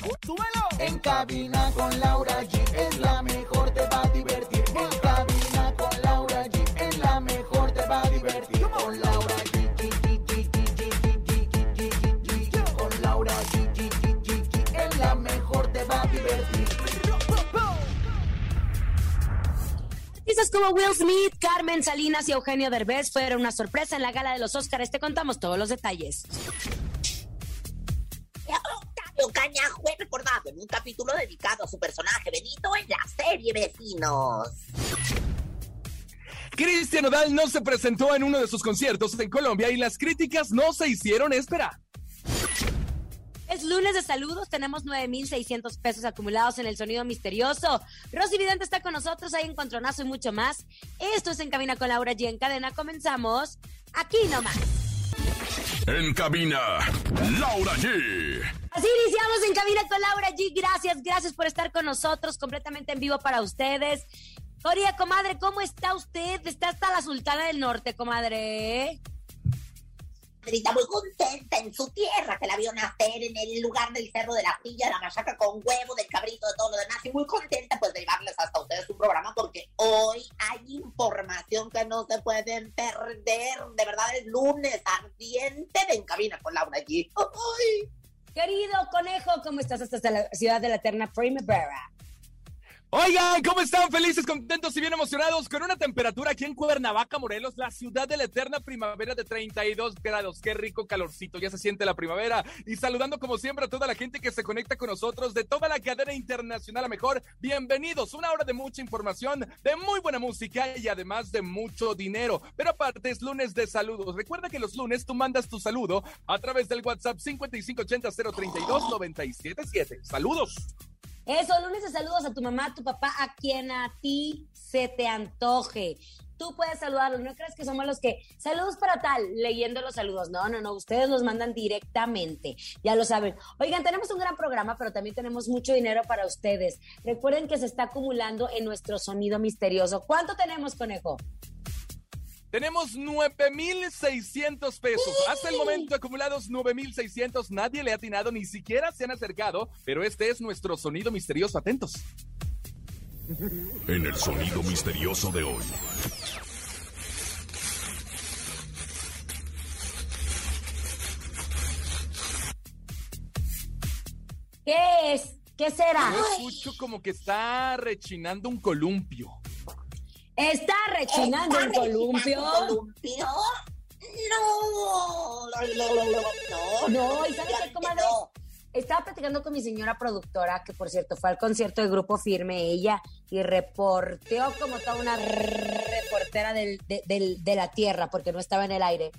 ¡Súbelo! En cabina con Laura G es la mejor, te va a divertir. En cabina con Laura G es la mejor, te va a divertir. Con Laura G. Con Laura G. Es la mejor, te va a divertir. Artistas como Will Smith, Carmen Salinas y Eugenio Derbez fueron una sorpresa en la gala de los Oscars. Te contamos todos los detalles. Octavio Caña fue recordado en un capítulo dedicado a su personaje Benito en la serie Vecinos. Cristian Odal no se presentó en uno de sus conciertos en Colombia y las críticas no se hicieron esperar. Es lunes de saludos, tenemos 9,600 pesos acumulados en el sonido misterioso. Rosy Vidente está con nosotros, hay encontronazo y mucho más. Esto es En Cabina con Laura G. En cadena comenzamos aquí nomás. En cabina, Laura G. Así iniciamos En Cabina con Laura G. Gracias, gracias por estar con nosotros, completamente en vivo para ustedes. Coria, comadre, ¿cómo está usted? Está hasta la Sultana del Norte, comadre. Muy contenta en su tierra que la vio nacer en el lugar del Cerro de la Silla, la machaca con huevo, del cabrito, de todo lo demás. Y muy contenta pues de llevarles hasta ustedes un programa porque hoy hay información que no se pueden perder. De verdad, el lunes ardiente de En Cabina con Laura G. ¡Ay! Querido conejo, ¿cómo estás hasta la ciudad de la eterna primavera? Oigan, ¿cómo están? Felices, contentos y bien emocionados con una temperatura aquí en Cuernavaca, Morelos, la ciudad de la eterna primavera de 32 grados. Qué rico calorcito, ya se siente la primavera. Y saludando como siempre a toda la gente que se conecta con nosotros de toda la cadena internacional a mejor. Bienvenidos, una hora de mucha información, de muy buena música y además de mucho dinero. Pero aparte es lunes de saludos. Recuerda que los lunes tú mandas tu saludo a través del WhatsApp 5580-032-977. Saludos. Eso, lunes de saludos a tu mamá, a tu papá, a quien a ti se te antoje. Tú puedes saludarlos, no crees que somos los que saludos para tal, leyendo los saludos. No, no, no, ustedes los mandan directamente, ya lo saben. Oigan, tenemos un gran programa, pero también tenemos mucho dinero para ustedes. Recuerden que se está acumulando en nuestro sonido misterioso. ¿Cuánto tenemos, conejo? Tenemos 9,600 pesos. Hasta el momento acumulados 9,600. Nadie le ha atinado, ni siquiera se han acercado, pero este es nuestro sonido misterioso. Atentos. En el sonido misterioso de hoy. ¿Qué es? ¿Qué será? Yo escucho como que está rechinando un columpio. ¿Está rechinando ¿Está un columpio? columpio? No, no, no, no, no, No, ¿y sabes qué, comadre? no. Estaba platicando con mi señora productora, que por cierto fue al concierto del grupo Firme ella, y reporteó como toda una reportera del- de, del- de la tierra, porque no estaba en el aire.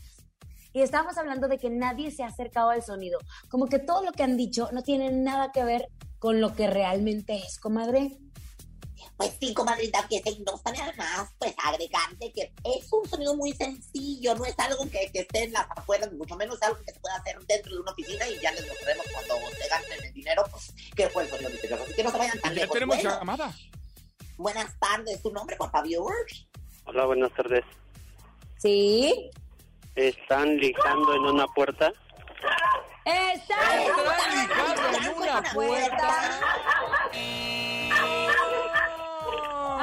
Y estábamos hablando de que nadie se ha acercado al sonido. Como que todo lo que han dicho no tiene nada que ver con lo que realmente es, comadre. Pues sí, comadrita, que se no sabe además, pues agregarte que es un sonido muy sencillo, no es algo que, que esté en las afueras, mucho menos algo que se pueda hacer dentro de una oficina y ya les mostraremos cuando se gasten el dinero, pues, qué fue el sonido misterioso. Así que no se vayan tan Ya lejos. tenemos Bueno, llamada. buenas tardes, tu nombre, por favor. Hola, buenas tardes. ¿Sí? ¿Están lijando en una puerta? ¡Está Está ligado en una puerta.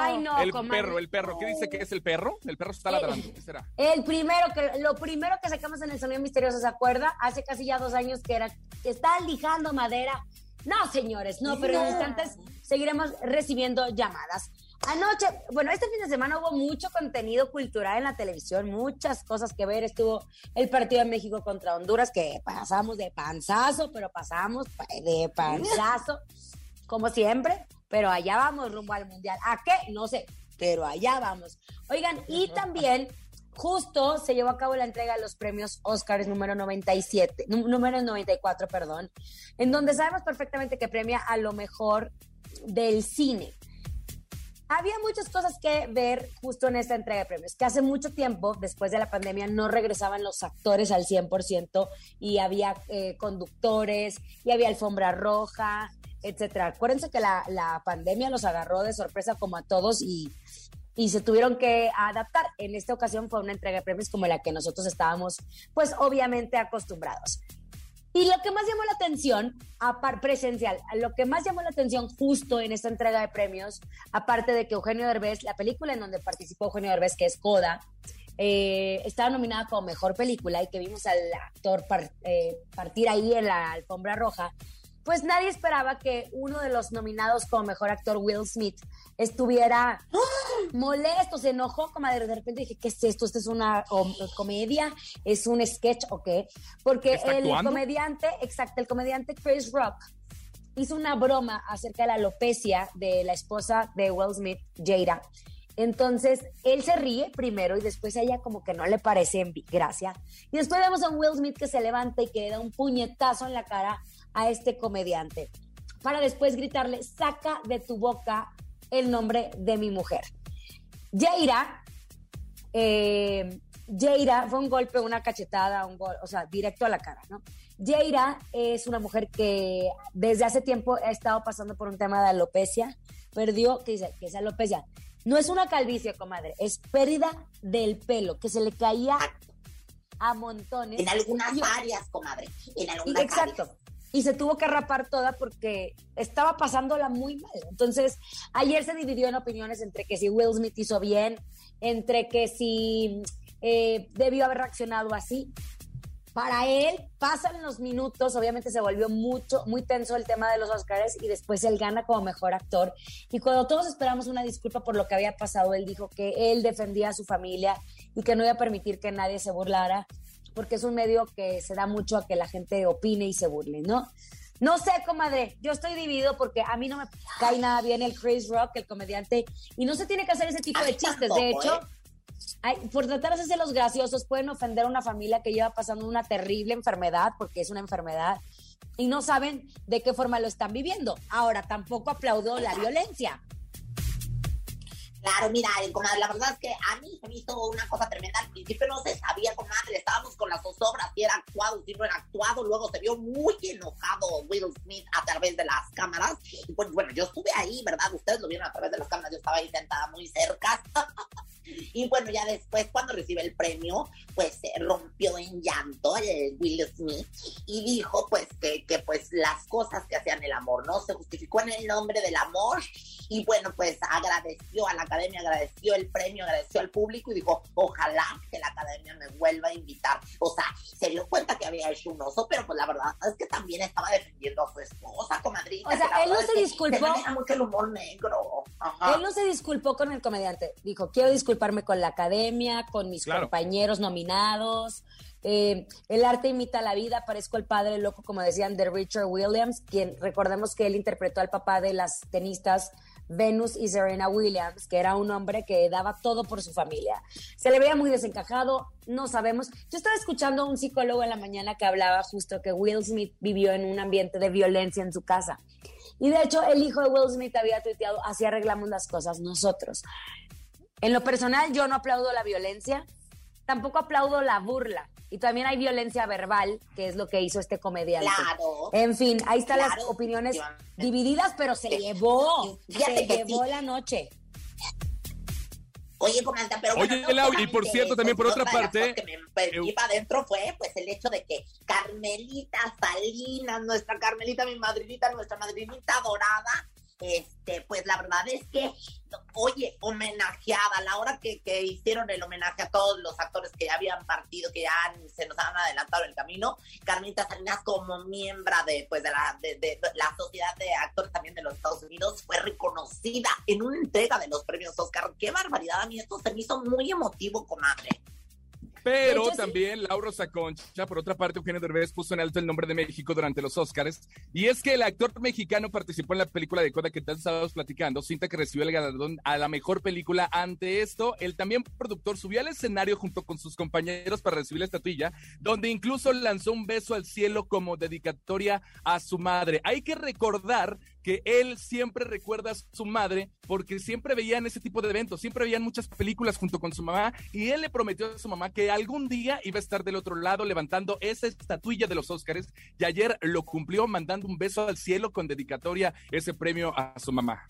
Ay, no, El comadre. perro, el perro. ¿Qué dice que es el perro? El perro está ladrando. ¿Qué será? El primero que, lo primero que sacamos en el sonido misterioso, ¿se acuerda? Hace casi ya dos años que era, que está lijando madera. No, señores, no, pero en No. instantes seguiremos recibiendo llamadas. Anoche, bueno, este fin de semana hubo mucho contenido cultural en la televisión, muchas cosas que ver. Estuvo el partido de México contra Honduras, que pasamos de panzazo, pero pasamos de panzazo, como siempre. Pero allá vamos rumbo al mundial. ¿A qué? No sé, pero allá vamos. Oigan, y también justo se llevó a cabo la entrega de los premios Oscars número 97, número 94, perdón, en donde sabemos perfectamente que premia a lo mejor del cine. Había muchas cosas que ver justo en esta entrega de premios, que hace mucho tiempo, después de la pandemia, no regresaban los actores al 100% y había eh, conductores y había alfombra roja, etcétera. Acuérdense que la, la pandemia los agarró de sorpresa como a todos y y se tuvieron que adaptar. En esta ocasión fue una entrega de premios como la que nosotros estábamos, pues obviamente acostumbrados. Y lo que más llamó la atención, presencial, lo que más llamó la atención justo en esta entrega de premios, aparte de que Eugenio Derbez, la película en donde participó Eugenio Derbez, que es Coda, eh, estaba nominada como mejor película y que vimos al actor eh, partir ahí en la alfombra roja, pues nadie esperaba que uno de los nominados como mejor actor, Will Smith, estuviera molesto, se enojó, como de repente dije, ¿qué es esto? ¿Esto es una comedia? ¿Es un sketch o qué? Porque el comediante, exacto, el comediante Chris Rock hizo una broma acerca de la alopecia de la esposa de Will Smith, Jada. Entonces, él se ríe primero y después a ella como que no le parece gracia. Y después vemos a Will Smith que se levanta y que le da un puñetazo en la cara a este comediante para después gritarle, saca de tu boca el nombre de mi mujer. Jaira, eh, Jaira fue un golpe, una cachetada, un gol, o sea, directo a la cara, ¿no? Jaira es una mujer que desde hace tiempo ha estado pasando por un tema de alopecia, perdió, ¿qué dice? Que es alopecia. No es una calvicie, comadre, es pérdida del pelo, que se le caía a montones. En algunas áreas, comadre, en algunas Exacto y se tuvo que rapar toda porque estaba pasándola muy mal. Entonces, ayer se dividió en opiniones entre que si Will Smith hizo bien, entre que si eh, debió haber reaccionado así. Para él, pasan los minutos, obviamente se volvió mucho, muy tenso el tema de los Oscars y después él gana como mejor actor. Y cuando todos esperamos una disculpa por lo que había pasado, él dijo que él defendía a su familia y que no iba a permitir que nadie se burlara porque es un medio que se da mucho a que la gente opine y se burle, ¿no? No sé, comadre, yo estoy dividido porque a mí no me cae nada bien el Chris Rock, el comediante, y no se tiene que hacer ese tipo de chistes. de hecho, ¿eh? por tratar de hacerse los graciosos, pueden ofender a una familia que lleva pasando una terrible enfermedad, porque es una enfermedad, y no saben de qué forma lo están viviendo. Ahora, tampoco aplaudo la violencia. Claro, mira, comadre, la verdad es que a mí se me hizo una cosa tremenda. Al principio no se sabía, comadre, estábamos con las zozobras, si era actuado, si no era actuado. Luego se vio muy enojado Will Smith a través de las cámaras. Y pues bueno, yo estuve ahí, ¿verdad? Ustedes lo vieron a través de las cámaras, yo estaba ahí sentada muy cerca. Y bueno, ya después, cuando recibe el premio, pues se rompió en llanto el Will Smith y dijo, pues, que, que pues las cosas que hacían el amor, ¿no? Se justificó en el nombre del amor y bueno, pues agradeció a la academia, agradeció el premio, agradeció al público y dijo, ojalá que la academia me vuelva a invitar. O sea, se dio cuenta que había hecho un oso, pero pues la verdad es que también estaba defendiendo a su esposa, comadrita. O sea, él no se disculpó. mucho el humor negro. Él no se disculpó con el comediante. Dijo, quiero disculparme con la academia, con mis compañeros nominados. Eh, el arte imita la vida, parezco el padre loco, como decían, de Richard Williams, quien recordemos que él interpretó al papá de las tenistas Venus y Serena Williams, que era un hombre que daba todo por su familia. Se le veía muy desencajado, no sabemos. Yo estaba escuchando a un psicólogo en la mañana que hablaba justo que Will Smith vivió en un ambiente de violencia en su casa. Y de hecho, el hijo de Will Smith había tuiteado, así arreglamos las cosas nosotros. En lo personal, yo no aplaudo la violencia, tampoco aplaudo la burla. Y también hay violencia verbal, que es lo que hizo este comediante. Claro. En fin, ahí están las opiniones divididas, pero se llevó, se llevó la noche. Oye, comandante, pero Oye, y por cierto, también por otra parte. que me iba adentro fue pues el hecho de que Carmelita Salinas, nuestra Carmelita, mi madrinita, nuestra madrinita dorada, este, pues la verdad es que, oye, homenajeada, la hora que, hicieron el homenaje a todos los actores que ya habían partido, que ya se nos han adelantado el camino, Carmita Salinas como miembro de, pues, de la, de, la Sociedad de Actores también de los Estados Unidos fue reconocida en una entrega de los premios Oscar. Qué barbaridad, a mí esto se me hizo muy emotivo, comadre. Pero hecho, sí. también Lauro Saconcha, por otra parte, Eugenio Derbez puso en alto el nombre de México durante los Oscars. Y es que el actor mexicano participó en la película de Coda que tal estábamos platicando, cinta que recibió el galardón a la mejor película. Ante esto, el también productor subió al escenario junto con sus compañeros para recibir la estatuilla, donde incluso lanzó un beso al cielo como dedicatoria a su madre. Hay que recordar que él siempre recuerda a su madre porque siempre veían ese tipo de eventos, siempre veían muchas películas junto con su mamá y él le prometió a su mamá que algún día iba a estar del otro lado levantando esa estatuilla de los Óscares y ayer lo cumplió mandando un beso al cielo con dedicatoria ese premio a su mamá.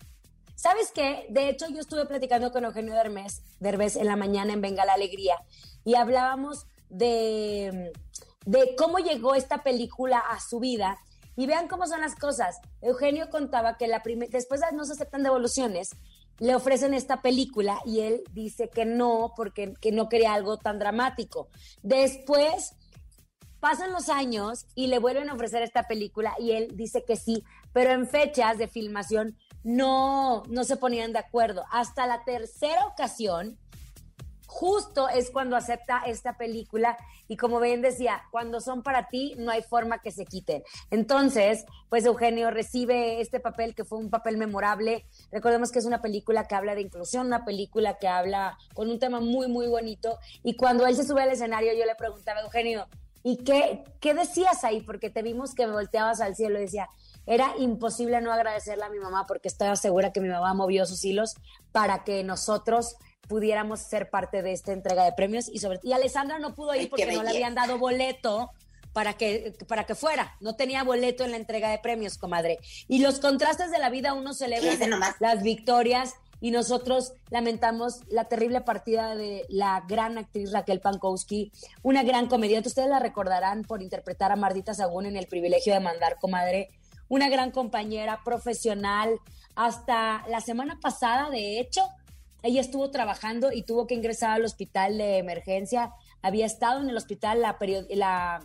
¿Sabes qué? De hecho, yo estuve platicando con Eugenio Derbez, Derbez en la mañana en Venga la Alegría y hablábamos de, de cómo llegó esta película a su vida. Y vean cómo son las cosas. Eugenio contaba que la después de no se aceptan devoluciones, le ofrecen esta película y él dice que no, porque que no quería algo tan dramático. Después pasan los años y le vuelven a ofrecer esta película y él dice que sí, pero en fechas de filmación no, no se ponían de acuerdo. Hasta la tercera ocasión, justo es cuando acepta esta película y como bien decía, cuando son para ti no hay forma que se quiten. Entonces, pues Eugenio recibe este papel que fue un papel memorable. Recordemos que es una película que habla de inclusión, una película que habla con un tema muy, muy bonito. Y cuando él se sube al escenario, yo le preguntaba, Eugenio, ¿y qué, qué decías ahí? Porque te vimos que volteabas al cielo decía, era imposible no agradecerle a mi mamá porque estaba segura que mi mamá movió sus hilos para que nosotros pudiéramos ser parte de esta entrega de premios y sobre y Alessandra no pudo ir Ay, porque no le habían dado boleto para que para que fuera, no tenía boleto en la entrega de premios, comadre. Y los contrastes de la vida uno celebra las victorias y nosotros lamentamos la terrible partida de la gran actriz Raquel Pankowski, una gran comediante. Ustedes la recordarán por interpretar a Mardita Sagún en El privilegio de mandar, comadre. Una gran compañera profesional. Hasta la semana pasada, de hecho, ella estuvo trabajando y tuvo que ingresar al hospital de emergencia. Había estado en el hospital la, la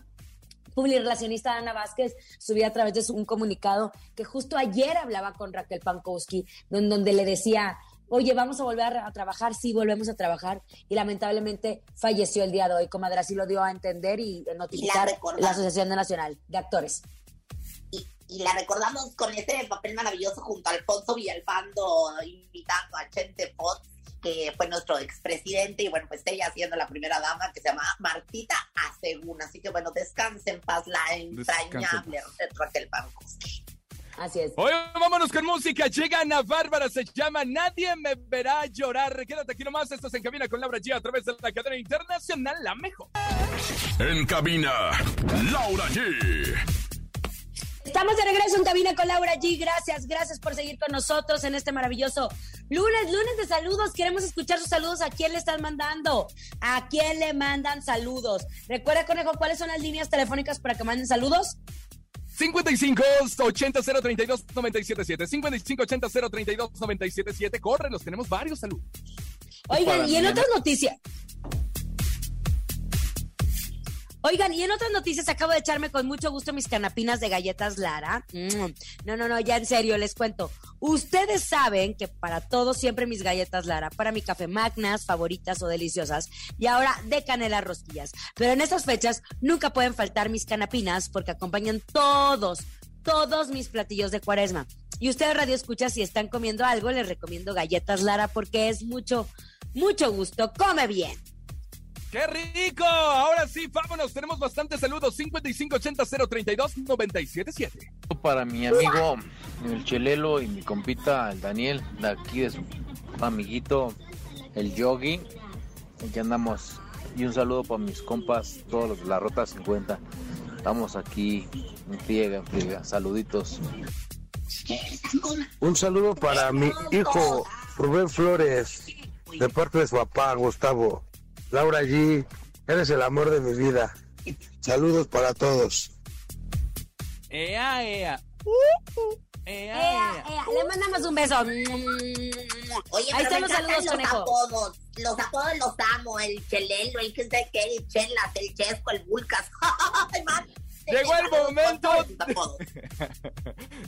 publirelacionista Ana Vázquez subía a través de su- un comunicado que justo ayer hablaba con Raquel Pankowski, don- donde le decía, oye, vamos a volver a, trabajar, sí, volvemos a trabajar, y lamentablemente falleció el día de hoy, comadre, así lo dio a entender y notificar recordamos. la Asociación Nacional de Actores. Y, la recordamos con ese papel maravilloso junto a Alfonso Villalpando invitando a Chente Fox, que fue nuestro expresidente, y bueno, pues ella siendo la primera dama que se llama Martita Asegún. Así que bueno, descanse en paz la entrañable Raquel Pankowski. Así es. Hoy vámonos con música. Llega Ana Bárbara, se llama Nadie me verá llorar. Quédate aquí nomás. Esto se encamina con Laura G a través de la cadena internacional La Mejor. En cabina, Laura G. Estamos de regreso en cabina con Laura G. Gracias, gracias por seguir con nosotros en este maravilloso lunes, lunes de saludos. Queremos escuchar sus saludos. ¿A quién le están mandando? ¿A quién le mandan saludos? Recuerda, Conejo, ¿cuáles son las líneas telefónicas para que manden saludos? 55 80 032 977 55 80 032 977 Corre, los tenemos varios saludos. Oigan, y en otras noticias. Oigan, y en otras noticias acabo de echarme con mucho gusto mis canapinas de galletas Lara. Mm. No, no, no, ya en serio, les cuento. Ustedes saben que para todos siempre mis galletas Lara, para mi café magnas, favoritas o deliciosas, y ahora de canela rosquillas. Pero en estas fechas nunca pueden faltar mis canapinas porque acompañan todos, todos mis platillos de cuaresma. Y ustedes radio escucha si están comiendo algo, les recomiendo galletas Lara porque es mucho, mucho gusto. Come bien. ¡Qué rico! Ahora sí, vámonos. Tenemos bastantes saludos. 55 80 032 977 Para mi amigo el Chelelo y mi compita el Daniel, de aquí de su amiguito el Yogi, aquí andamos. Y un saludo para mis compas, todos los de la Rota 50. Estamos aquí en friega, en friega. Saluditos. Un saludo para mi hijo Rubén Flores, de parte de su papá Gustavo. Laura G, eres el amor de mi vida. Saludos para todos. ¡Ea, ea! ¡Ea, Ea, ea! ea, le mandamos un beso. Oye, Ahí están me los saludos, los apodos. Los apodos los amo. El Chelelo, el que sé qué, el Chelas, el Chesco, el man. Llegó el momento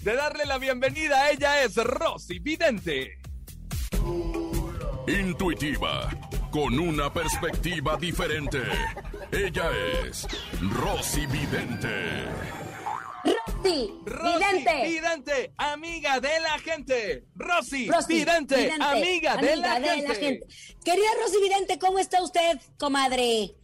de darle la bienvenida. Ella es Rosy Vidente. Intuitiva, con una perspectiva diferente. Ella es Rosy Vidente. Rosy, vidente. Vidente, amiga de la gente. Rosy, Rosy, vidente, vidente, amiga, de, la, de gente. la gente. Querida Rosy Vidente, ¿cómo está usted, comadre?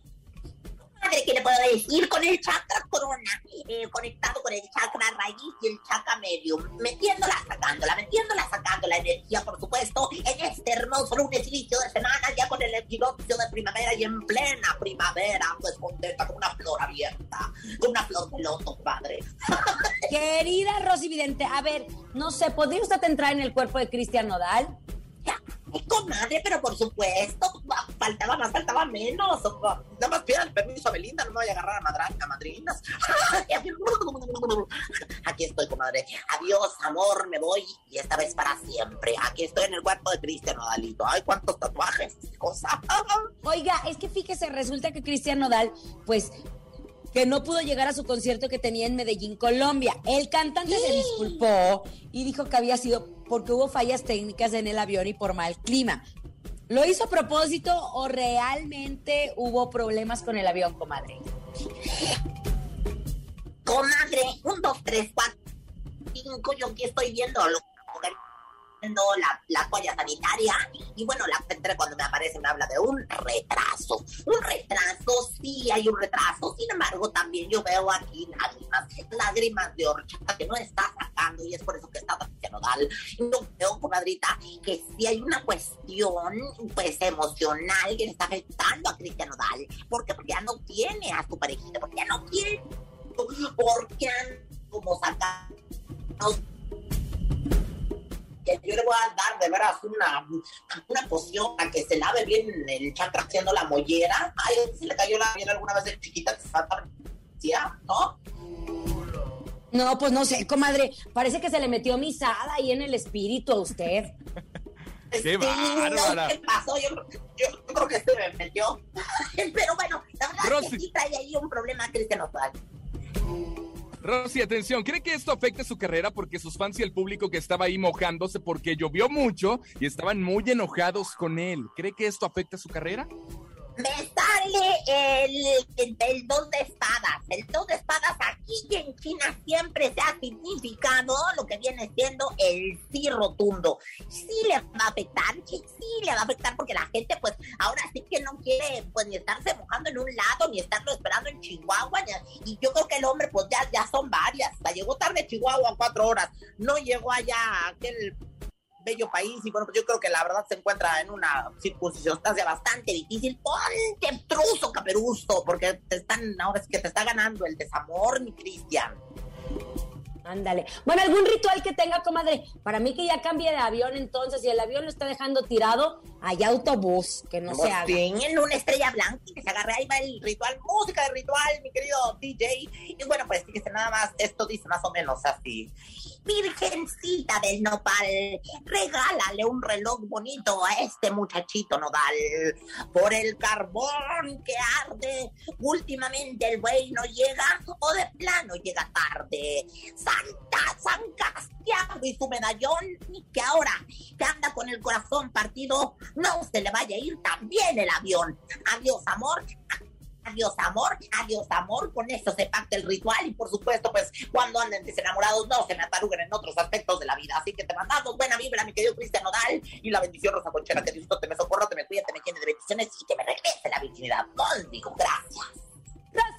Madre, ¿qué le puedo decir? Con el chakra corona, eh, conectado con el chakra raíz y el chakra medio, metiéndola, sacándola, metiéndola, sacando la energía, por supuesto, en este hermoso lunes inicio de semana, ya con el equinoccio de primavera y en plena primavera, pues contenta con una flor abierta, con una flor de loto, padre. Querida Rosy Vidente, a ver, no sé, ¿podría usted entrar en el cuerpo de Cristian Nodal? Ay, comadre, pero por supuesto, faltaba más, faltaba menos. Nada más pidan permiso a Belinda, no me voy a agarrar a madranca, madrinas. Aquí estoy, comadre. Adiós, amor, me voy y esta vez para siempre. Aquí estoy en el cuerpo de Cristian Nodalito. Ay, cuántos tatuajes, cosa. Oiga, es que fíjese, resulta que Cristian Nodal, pues que no pudo llegar a su concierto que tenía en Medellín, Colombia. El cantante se disculpó y dijo que había sido porque hubo fallas técnicas en el avión y por mal clima. ¿Lo hizo a propósito o realmente hubo problemas con el avión, comadre? Comadre, un, dos, tres, cuatro, cinco, yo aquí estoy viendo lo viendo la, la toalla sanitaria y bueno, la cuando me aparece me habla de un retraso. Un retraso, sí hay un retraso. Sin embargo, también yo veo aquí lágrimas, lágrimas de horchata que no está sacando y es por eso que está tan nodal. Yo veo, comadrita, que sí hay una cuestión pues emocional que le está afectando a Cristian Nodal. ¿Por qué? Porque ya no tiene a su parejita, porque ya no quiere, porque como sacado que yo le voy a dar de veras una, una poción a que se lave bien el chakra haciendo la mollera. Ay, si le cayó la miel alguna vez de chiquita, que se ¿ah? ¿no? No, pues no sé, comadre. Parece que se le metió misada ahí en el espíritu a usted. ¡Qué Sí, bárbara! ¿Qué pasó? Yo, yo- yo creo que se me metió. Pero bueno, la verdad es Rosy. que sí trae ahí un problema Cristian Nodal. Rosy, atención, ¿cree que esto afecte su carrera? Porque sus fans y el público que estaba ahí mojándose porque llovió mucho y estaban muy enojados con él. ¿Cree que esto afecta su carrera? Me sale el, el, dos de espadas. El dos de espadas aquí en China siempre se ha significado lo que viene siendo el sí rotundo. Sí le va a afectar, sí, sí le va a afectar porque la gente pues ahora sí que no quiere pues ni estarse mojando en un lado ni estarlo esperando en Chihuahua. Y yo creo que el hombre pues ya, ya son varias. Sea, llegó tarde Chihuahua cuatro horas. No llegó allá aquel bello país y bueno, pues yo creo que la verdad se encuentra en una circunstancia bastante difícil. Ponte truso, caperuso, porque te están, ahora es que te está ganando el desamor, mi Cristian. Ándale. Bueno, algún ritual que tenga, comadre. Para mí que ya cambie de avión entonces, y el avión lo está dejando tirado, hay autobús, que no se Pues haga. bien, en una estrella blanca y que se agarre ahí va el ritual, música de ritual, mi querido DJ. Y bueno, pues fíjese nada más, esto dice más o menos así. Virgencita del nopal, regálale un reloj bonito a este muchachito nodal. Por el carbón que arde, últimamente el güey no llega o de plano llega tarde. Santa, San Castiago y su medallón, que ahora que anda con el corazón partido, no se le vaya a ir también el avión. Adiós, amor. Adiós, amor. Adiós, amor. Con eso se pacta el ritual. Y por supuesto, pues, cuando anden desenamorados, no se me ataruguen en otros aspectos de la vida. Así que te mandamos buena vibra, mi querido Cristian Nodal. Y la bendición, Rosa Conchera, que Diosito te me socorra, te me cuida, te me llene de bendiciones y que me regrese la virginidad. Conmigo, gracias.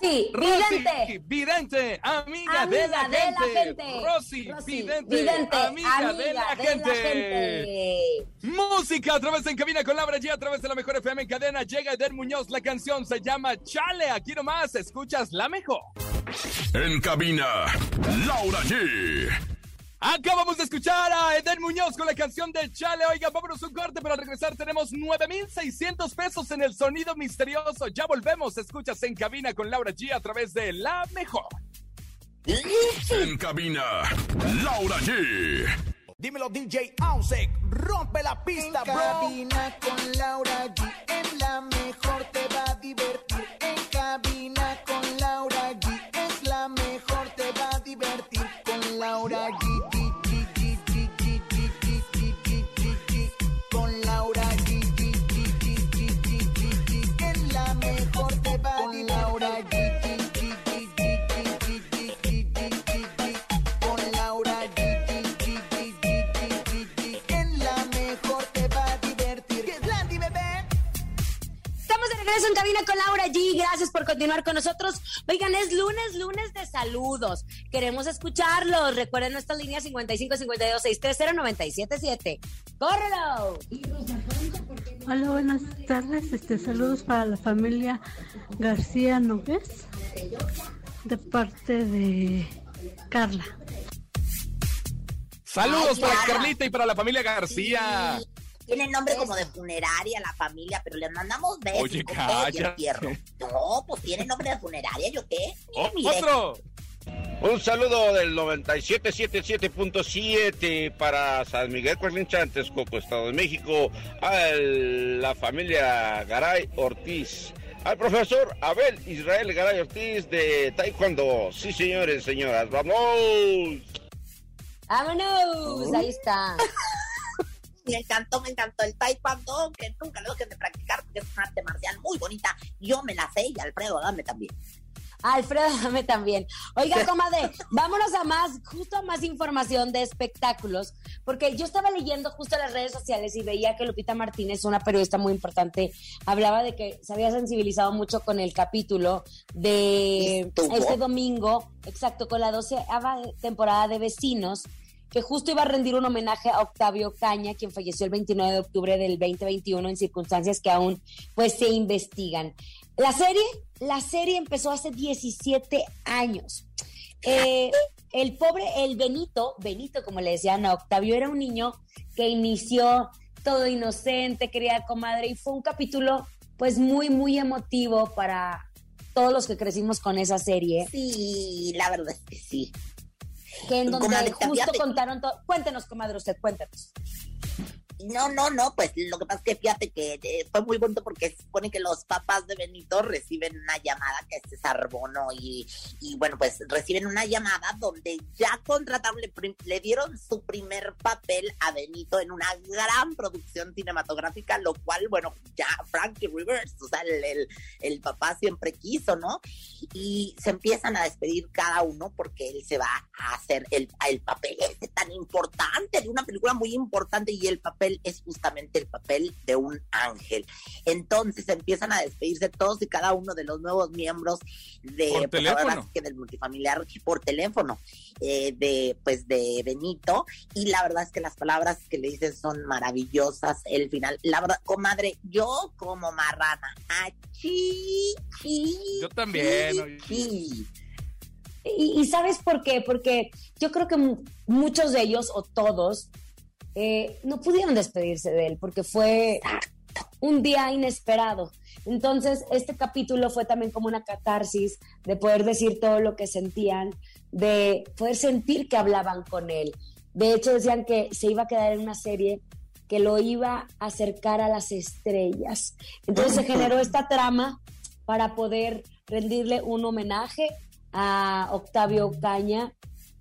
Rosy, vidente. vidente, amiga, Amiga de, la de la gente. gente. Rosy, Rosy, vidente, vidente, amiga, de la gente. gente. Música a través de En Cabina con Laura G, a través de la mejor FM en cadena. Llega Eder Muñoz, la canción se llama Chale. Aquí nomás, escuchas la mejor. En cabina, Laura G. Acabamos de escuchar a Eden Muñoz con la canción de Chale. Oiga, vámonos un corte, pero al regresar tenemos 9,600 pesos en el sonido misterioso. Ya volvemos, escuchas en cabina con Laura G a través de La Mejor. En cabina, Laura G. Dímelo DJ Ausek, rompe la pista, En bro. cabina con Laura G. En la mejor te va a divertir. Regreso en cabina con Laura G. Gracias por continuar con nosotros. Oigan, es lunes, lunes de saludos. Queremos escucharlos. Recuerden nuestra línea 55 52 630 977. ¡Córrelo! Hola, buenas tardes. Este, saludos para la familia García Nogués de parte de Carla. Saludos Ay, para. Carlita y para la familia García. Tiene nombre como de funeraria la familia, pero le mandamos besos. Oye, fierro. No, pues tiene nombre de funeraria, ¿yo qué? Oh, ¡Otro! Un saludo del 9777.7 para San Miguel Cuerlinchantes, Coco, Estado de México, a la familia Garay Ortiz, al profesor Abel Israel Garay Ortiz de Taekwondo. Sí, señores, señoras, vamos. ¡Vámonos! Ahí está. Me encantó, me encantó el taekwondo, que nunca lo dejen de practicar porque es un arte marcial muy bonita. Yo me la sé y Alfredo, dame también. Alfredo, dame también. Oiga, comadre, vámonos a más, justo a más información de espectáculos, porque yo estaba leyendo justo las redes sociales y veía que Lupita Martínez, una periodista muy importante, hablaba de que se había sensibilizado mucho con el capítulo de Estuvo. este domingo, exacto, con la doceava temporada de Vecinos, que justo iba a rendir un homenaje a Octavio Caña, quien falleció el 29 de octubre del 2021 en circunstancias que aún pues se investigan. La serie, la serie empezó hace 17 años. Eh, el pobre, el Benito, Benito como le decían a Octavio, era un niño que inició todo inocente, querida comadre, y fue un capítulo pues muy, muy emotivo para todos los que crecimos con esa serie. Sí, la verdad es que sí. Que en donde Comadre, justo contaron todo. Cuéntenos, comadre, usted, cuéntenos. No, no, no, pues lo que pasa es que fíjate que eh, fue muy bonito porque se supone que los papás de Benito reciben una llamada que es César Bono y, y bueno, pues reciben una llamada donde ya contrataron, le, le dieron su primer papel a Benito en una gran producción cinematográfica, lo cual, bueno, ya Frankie Rivers, o sea, el, el, papá siempre quiso, ¿no? Y se empiezan a despedir cada uno porque él se va a hacer el, el papel tan importante de una película muy importante y el papel es justamente el papel de un ángel. Entonces empiezan a despedirse todos y cada uno de los nuevos miembros de Por pues, ahora teléfono. sí que del multifamiliar por teléfono eh, de pues de Benito y la verdad es que las palabras que le dicen son maravillosas el final la verdad comadre yo como marrana achí, chi, Yo también. Y, y ¿sabes por qué? Porque yo creo que mu- muchos de ellos, o todos, eh, no pudieron despedirse de él, porque fue un día inesperado. Entonces, este capítulo fue también como una catarsis de poder decir todo lo que sentían, de poder sentir que hablaban con él. De hecho, decían que se iba a quedar en una serie que lo iba a acercar a las estrellas. Entonces se generó esta trama para poder rendirle un homenaje a Octavio Caña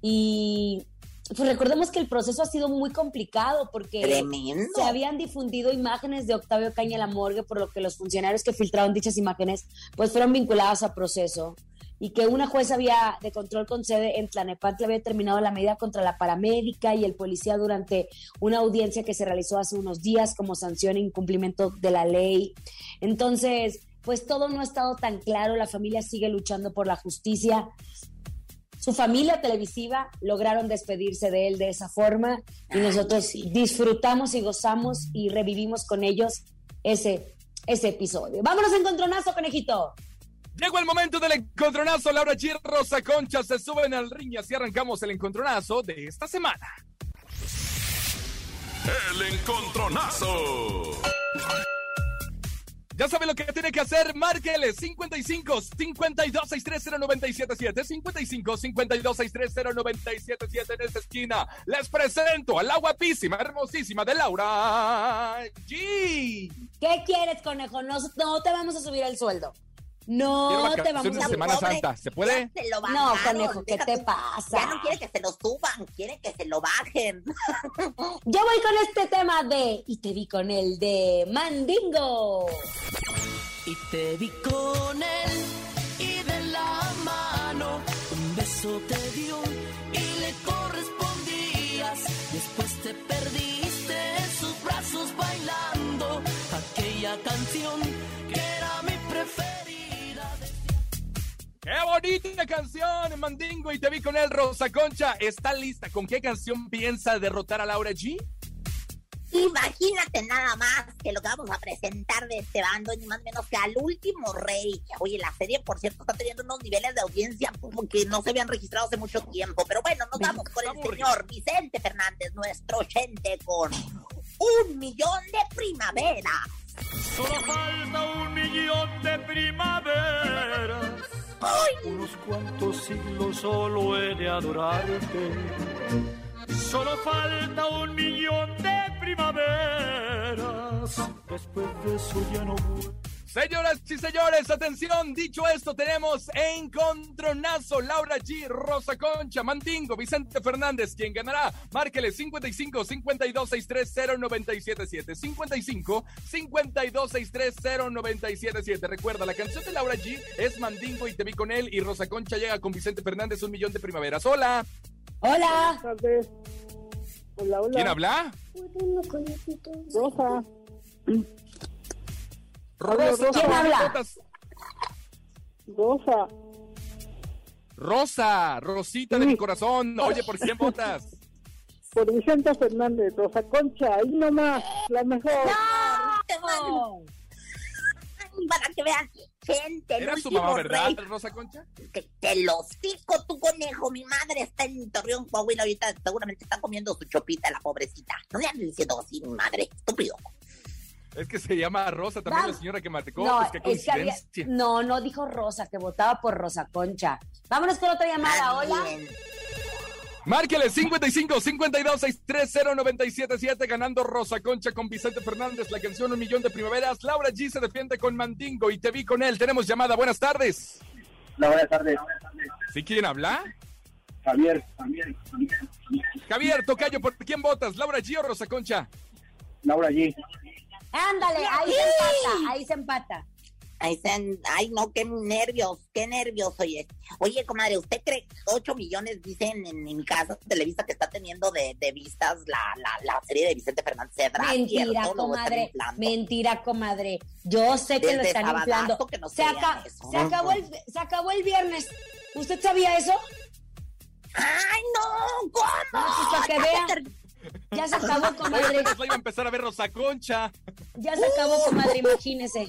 y pues recordemos que el proceso ha sido muy complicado porque Tremendo. se habían difundido imágenes de Octavio Caña la morgue, por lo que los funcionarios que filtraron dichas imágenes pues fueron vinculados a proceso y que una jueza había de control con sede en Tlanepantla había terminado la medida contra la paramédica y el policía durante una audiencia que se realizó hace unos días como sanción e incumplimiento de la ley. Entonces, pues todo no ha estado tan claro, la familia sigue luchando por la justicia. Su familia televisiva lograron despedirse de él de esa forma y nosotros disfrutamos y gozamos y revivimos con ellos ese, ese episodio. Vámonos a encontronazo, conejito. Llegó el momento del encontronazo. Laura G. Rosa Concha se suben al ring y así arrancamos el encontronazo de esta semana. El encontronazo. Ya sabe lo que tiene que hacer, márquele 55 52 630 977 55 52 630 977 en esta esquina. Les presento a la guapísima, hermosísima de Laura G. ¿Qué quieres, conejo? No, no te vamos a subir el sueldo. No te vamos a Semana Santa. ¿Se puede? Ya se lo No, conejo, ¿qué déjate- te pasa? Ya no quiere que se lo suban, quiere que se lo bajen. Yo voy con este tema de Y te vi con el de Mandingo. Y te vi con él y de la mano un beso te dio ¡Qué bonita canción, Mandingo! Y te vi con él, Rosa Concha. ¿Está lista? ¿Con qué canción piensa derrotar a Laura G? Imagínate nada más que lo que vamos a presentar de este bando, ni más menos que al último rey. Oye, la serie, por cierto, está teniendo unos niveles de audiencia como que no se habían registrado hace mucho tiempo. Pero bueno, nos vamos con el señor Vicente Fernández, nuestro oyente, con un millón de primaveras. Solo falta un millón de primaveras. Unos cuantos siglos solo he de adorarte. Solo falta un millón de primaveras. Después de eso ya no. Señoras y señores, atención, dicho esto, tenemos Encontronazo, Laura G, Rosa Concha, Mandingo, Vicente Fernández, quien ganará, márquele 55 52 630 977 55 52 630 977 Recuerda, la canción de Laura G es Mandingo y te vi con él y Rosa Concha llega con Vicente Fernández, un millón de primaveras. Hola. Hola. Hola, hola. ¿Quién habla? Rosa. Rosa, ¿Quién ¿por qué habla? Rosa. Rosa, Rosita de mi corazón. Oye, ¿por quién votas? Por Vicente Fernández, Rosa Concha, ahí nomás, la mejor. Ay, Para que vean, gente, el Era su último mamá, ¿verdad, rey. Rosa Concha? Que te los pico, tu conejo. Mi madre está en Torreón, Coahuila. Ahorita seguramente está comiendo su chopita, la pobrecita. No le andes diciendo así, mi madre. Estúpido. Es que se llama Rosa también Vamos. la señora que marcó. No, pues qué es que había- coincidencia. no, no dijo Rosa, que votaba por Rosa Concha. Vámonos con otra llamada, hola. Márquele 55 52 630 977 ganando Rosa Concha con Vicente Fernández, la canción Un Millón de Primaveras. Laura G se defiende con Mandingo y te vi con él. Tenemos llamada. Buenas tardes. Hola, buenas tardes. ¿Sí quién habla? Javier. Javier. Javier Tocayo, ¿por quién votas? ¿Laura G o Rosa Concha? Laura G. Ándale, ahí se empata, ahí se empata. Ay, sean- ay, no, qué nervios, qué nervios, oye. Oye, comadre, ¿usted cree que 8 millones, dicen en, mi casa Televisa, que está teniendo de, de vistas la, la, la serie de Vicente Fernández? ¿Será Mentira? ¿Lo están comadre. Mentira, comadre. Yo sé que lo Desde están sabadazo inflando. que no se, se acabó el, se acabó el viernes. ¿Usted sabía eso? ¡Ay, no! ¿Cómo? pues para que vea. Ya se acabó, Oye, comadre. la iba a empezar a ver Rosa Concha. Ya se acabó, comadre, imagínese.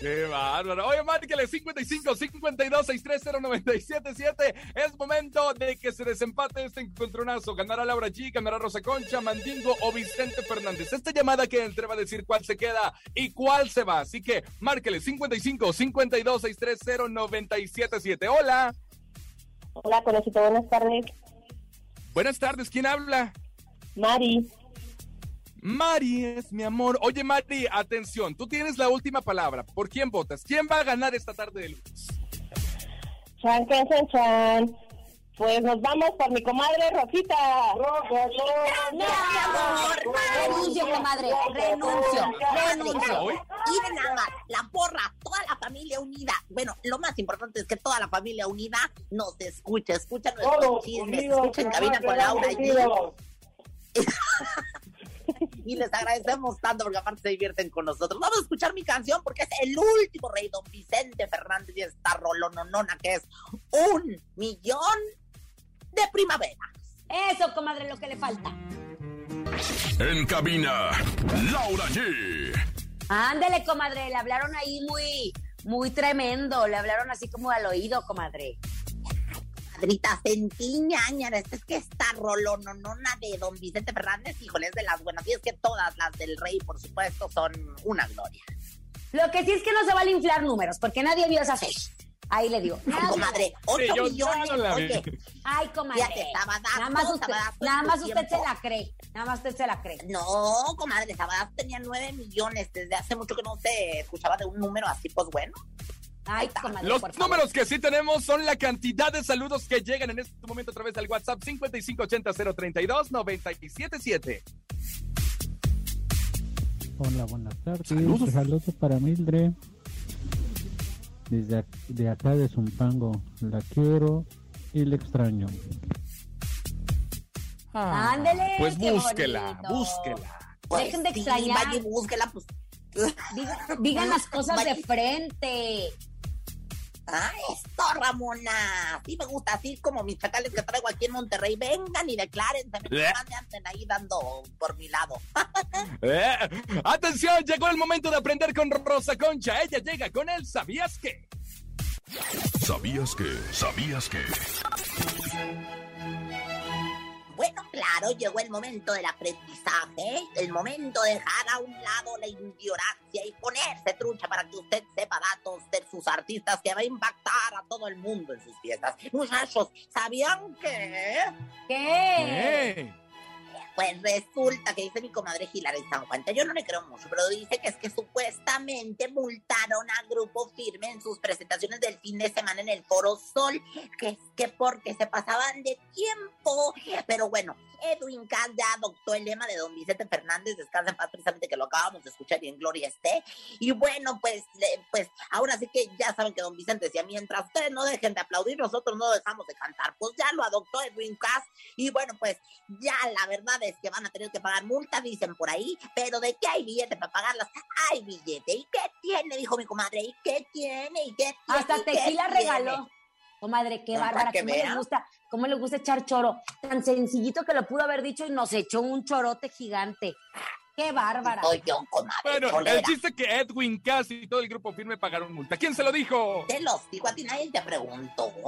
Qué bárbaro. Oye, márquele 55 52 630 977 Es momento de que se desempate este encontronazo. Ganará Laura G, ganará Rosa Concha, Mandingo o Vicente Fernández. Esta llamada que entre va a decir cuál se queda y cuál se va. Así que márquele 55 52 630 977 Hola. Hola, Conejito, buenas tardes. Buenas tardes. ¿Quién habla? Mari. Mari es mi amor. Oye, Mari, atención. Tú tienes la última palabra. ¿Por quién votas? ¿Quién va a ganar esta tarde de lunes? Chan, chan, chan, chan. Pues nos vamos por mi comadre Rosita. No, mi amor. Renuncio, comadre. Renuncio. Renuncio. Y de nada más, la porra, toda la familia unida. Bueno, lo más importante es que toda la familia unida nos escuche, escucha nuestros chismes, escucha en cabina con Laura G. Y les agradecemos tanto porque aparte se divierten con nosotros. Vamos a escuchar mi canción porque es el último rey, don Vicente Fernández, y esta rolononona que es un millón de primavera. Eso, comadre, lo que le falta. En cabina, Laura G. Ándele, comadre. Le hablaron ahí muy, muy tremendo. Le hablaron así como al oído, comadre. Madrita, sentí. Esta es que esta rolononona de don Vicente Fernández, híjole, es de las buenas. Y es que todas las del rey, por supuesto, son una gloria. Lo que sí es que no se vale inflar números, porque nadie vio esa serie. Ahí le digo. Ay, comadre, 8 yo- yo millones. no. Oye, Ay, comadre. Fíjate, Sabadazo, nada más usted, nada más usted se la cree. Nada más usted se la cree. no, comadre, Sabadazo tenía 9 millones. Desde hace mucho que no se escuchaba de un número así, pues bueno. Ay, comadre, Los por favor. números que sí tenemos son la cantidad de saludos que llegan en este momento a través del WhatsApp 5580-032-977. Hola, buenas tardes. Saludos. Saludos, para Mildred. Desde ac- de acá de Zumpango. La quiero y la extraño. Ándele. Pues búsquela, bonito. búsquela. Pues Dejen de sí, extrañar. vaya y búsquela, pues. Diga- digan las cosas de frente. Ah, esto, Ramona. Sí me gusta, así como mis chacales que traigo aquí en Monterrey. Vengan y declárense. Me ¿Eh? anden ahí dando por mi lado. Eh, Atención, llegó el momento de aprender con Rosa Concha. Ella llega con él. ¿Sabías qué? ¿Sabías que? ¿Sabías que? Bueno, claro, llegó el momento del aprendizaje, el momento de dejar a un lado la ignorancia y ponerse trucha para que usted sepa datos de sus artistas que va a impactar a todo el mundo en sus fiestas. Muchachos, ¿sabían que? ¿Qué? Pues resulta que dice mi comadre Hilary San Juan, yo no le creo mucho, pero dice que es que supuestamente multaron a Grupo Firme en sus presentaciones del fin de semana en el Foro Sol, que es que porque se pasaban de tiempo. Pero bueno, Edwin Cass ya adoptó el lema de don Vicente Fernández, descansa en paz precisamente que lo acabamos de escuchar y en gloria esté. Y bueno, pues, pues ahora sí que ya saben que don Vicente decía, mientras ustedes no dejen de aplaudir, nosotros no dejamos de cantar. Pues ya lo adoptó Edwin Cass y bueno, pues ya la verdad es que van a tener que pagar multas, dicen por ahí, pero de qué hay billete para pagarlas, hay billete. ¿Y qué tiene? Dijo mi comadre, ¿y qué tiene? ¿Y qué tiene? Hasta ¿Y qué tequila regaló. Comadre, qué bárbara. que ¿Cómo le, vea. gusta, ¿Cómo le gusta echar choro? Tan sencillito que lo pudo haber dicho y nos echó un chorote gigante. Qué bárbara. Soy yo, comadre. Bueno, el chiste que Edwin Cass y todo el grupo firme pagaron multa. ¿Quién se lo dijo? Te los digo a ti, nadie te preguntó.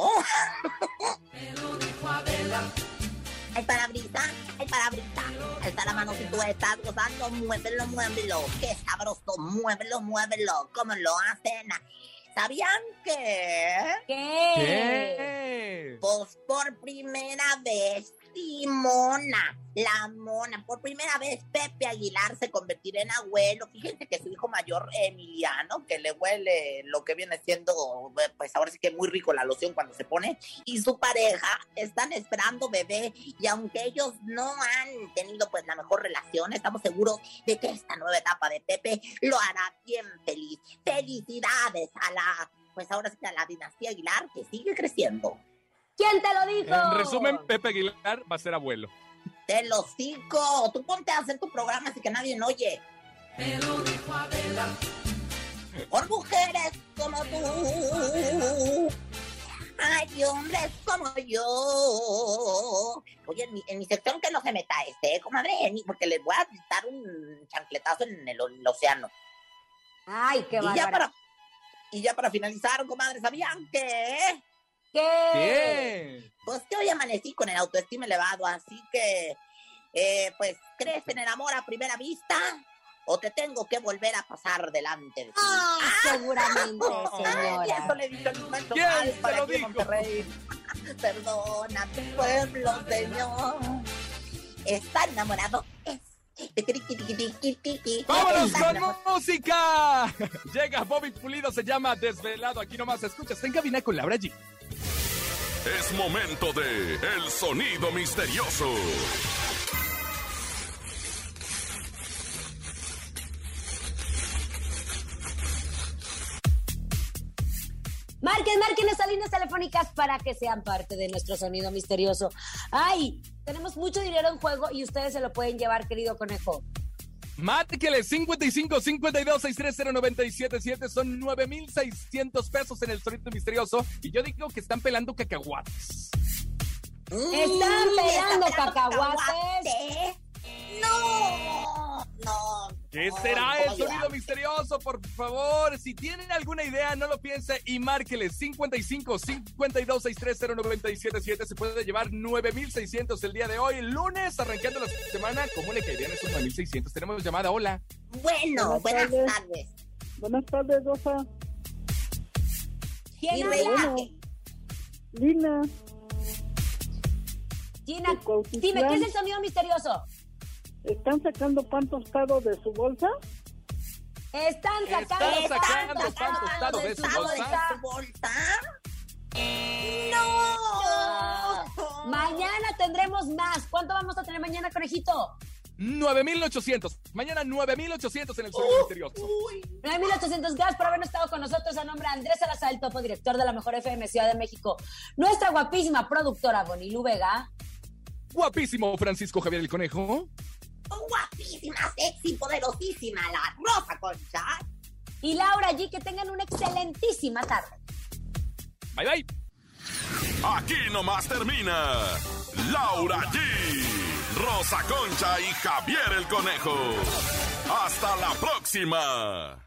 Hay parabrisa, hay parabrisa. Alza la mano si tú estás gozando, muévelo, muévelo. Qué sabroso, muévelo, muévelo. ¿Cómo lo hacen? ¿Sabían que? ¿Qué? ¿Qué? Pues por primera vez, Simona, la mona, por primera vez Pepe Aguilar se convertirá en abuelo. Fíjense que su hijo mayor, Emiliano, que le huele lo que viene siendo, pues ahora sí que muy rico la loción cuando se pone, y su pareja están esperando bebé. Y aunque ellos no han tenido pues la mejor relación, estamos seguros de que esta nueva etapa de Pepe lo hará bien feliz. Felicidades a la, pues ahora sí que a la dinastía Aguilar que sigue creciendo. ¿Quién te lo dijo? En resumen, Pepe Aguilar va a ser abuelo. Te lo cinco. Tú ponte a hacer tu programa así que nadie no oye. Por mujeres como tú. Hay hombres como yo. Oye, en mi, en mi sección que no se meta este, comadre, porque les voy a dar un chancletazo en el, océano. Ay, qué y ya para y ya para finalizar, comadre, ¿sabían que? ¿Qué? ¿Qué? Pues que hoy amanecí con el autoestima elevado, así que, eh, pues, ¿crees en el amor a primera vista? ¿O te tengo que volver a pasar delante de ti? Ah, seguramente, Ay, señora. eso le dijo el Pancho ¿Quién Mal te para lo aquí dijo? Monterrey. Perdona, tu pueblo, señor. Está enamorado. Es. ¡Vámonos con enamorado. música! Llega Bobby Pulido, se llama Desvelado. Aquí nomás escuchas. Está en cabina con Laura G. Es momento de El Sonido Misterioso. Marquen, marquen esas líneas telefónicas para que sean parte de nuestro sonido misterioso. Ay, tenemos mucho dinero en juego y ustedes se lo pueden llevar, querido conejo. Márquele 55 52 630 977 son 9600 pesos en el sonido misterioso. Y yo digo que están pelando cacahuates. Están Mm, pelando está cacahuates. No, no. ¿Qué no, será ¿cómo el sonido misterioso? Por favor, si tienen alguna idea, no lo piense y márquele 55 52 630 977 Se puede llevar 9600 el día de hoy, lunes, arrancando la semana. ¿Cómo le caerían esos 9600? Tenemos llamada, hola. Bueno, Buenas buenas tardes. tardes. Buenas tardes, Rosa. ¿Quién habla? Lina, Gina, dime, ¿qué es el sonido misterioso? ¿Están sacando pan tostado de su bolsa? Están sacando, Están sacando pan pan tostado de su ¿Estado bolsa. de su bolsa? ¡No! Mañana tendremos más. ¿Cuánto vamos a tener mañana, conejito? 9800. Mañana 9800 en el sonido misterioso. 9.800 gas por haber estado con nosotros a nombre de Andrés Salazar, el topo director de la Mejor FM Ciudad de México. Nuestra guapísima productora Bonilú Vega. Guapísimo Francisco Javier el Conejo. Guapísima, sexy, poderosísima, la Rosa Concha. Y Laura G, que tengan una excelentísima tarde. Bye, bye. Aquí nomás termina Laura G, Rosa Concha y Javier el Conejo. Hasta la próxima.